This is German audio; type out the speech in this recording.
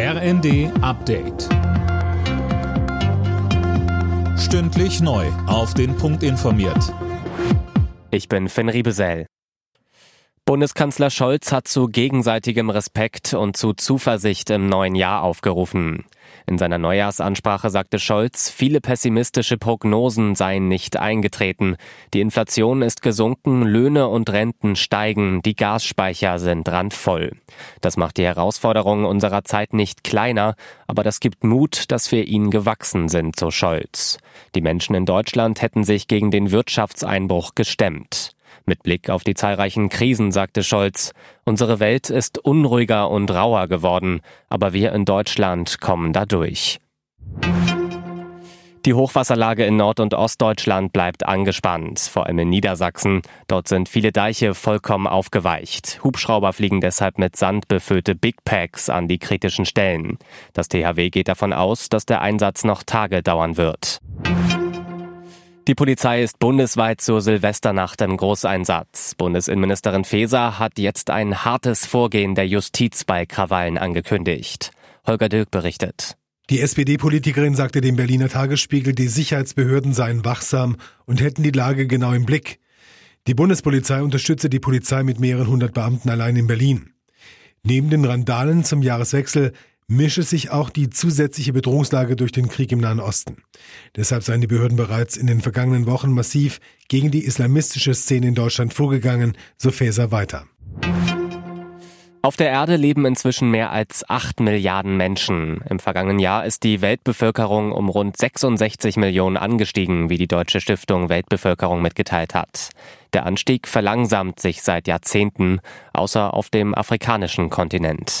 RND Update. Stündlich neu. Auf den Punkt informiert. Ich bin Finn Riebesell. Bundeskanzler Scholz hat zu gegenseitigem Respekt und zu Zuversicht im neuen Jahr aufgerufen. In seiner Neujahrsansprache sagte Scholz, viele pessimistische Prognosen seien nicht eingetreten. Die Inflation ist gesunken, Löhne und Renten steigen, die Gasspeicher sind randvoll. Das macht die Herausforderungen unserer Zeit nicht kleiner, aber das gibt Mut, dass wir ihnen gewachsen sind, so Scholz. Die Menschen in Deutschland hätten sich gegen den Wirtschaftseinbruch gestemmt. Mit Blick auf die zahlreichen Krisen sagte Scholz, unsere Welt ist unruhiger und rauer geworden, aber wir in Deutschland kommen dadurch. Die Hochwasserlage in Nord- und Ostdeutschland bleibt angespannt, vor allem in Niedersachsen. Dort sind viele Deiche vollkommen aufgeweicht. Hubschrauber fliegen deshalb mit Sand befüllte Big Packs an die kritischen Stellen. Das THW geht davon aus, dass der Einsatz noch Tage dauern wird. Die Polizei ist bundesweit zur Silvesternacht im Großeinsatz. Bundesinnenministerin Faeser hat jetzt ein hartes Vorgehen der Justiz bei Krawallen angekündigt. Holger Dirk berichtet. Die SPD-Politikerin sagte dem Berliner Tagesspiegel, die Sicherheitsbehörden seien wachsam und hätten die Lage genau im Blick. Die Bundespolizei unterstütze die Polizei mit mehreren hundert Beamten allein in Berlin. Neben den Randalen zum Jahreswechsel mische sich auch die zusätzliche Bedrohungslage durch den Krieg im Nahen Osten. Deshalb seien die Behörden bereits in den vergangenen Wochen massiv gegen die islamistische Szene in Deutschland vorgegangen, so Faeser weiter. Auf der Erde leben inzwischen mehr als acht Milliarden Menschen. Im vergangenen Jahr ist die Weltbevölkerung um rund 66 Millionen angestiegen, wie die Deutsche Stiftung Weltbevölkerung mitgeteilt hat. Der Anstieg verlangsamt sich seit Jahrzehnten, außer auf dem afrikanischen Kontinent.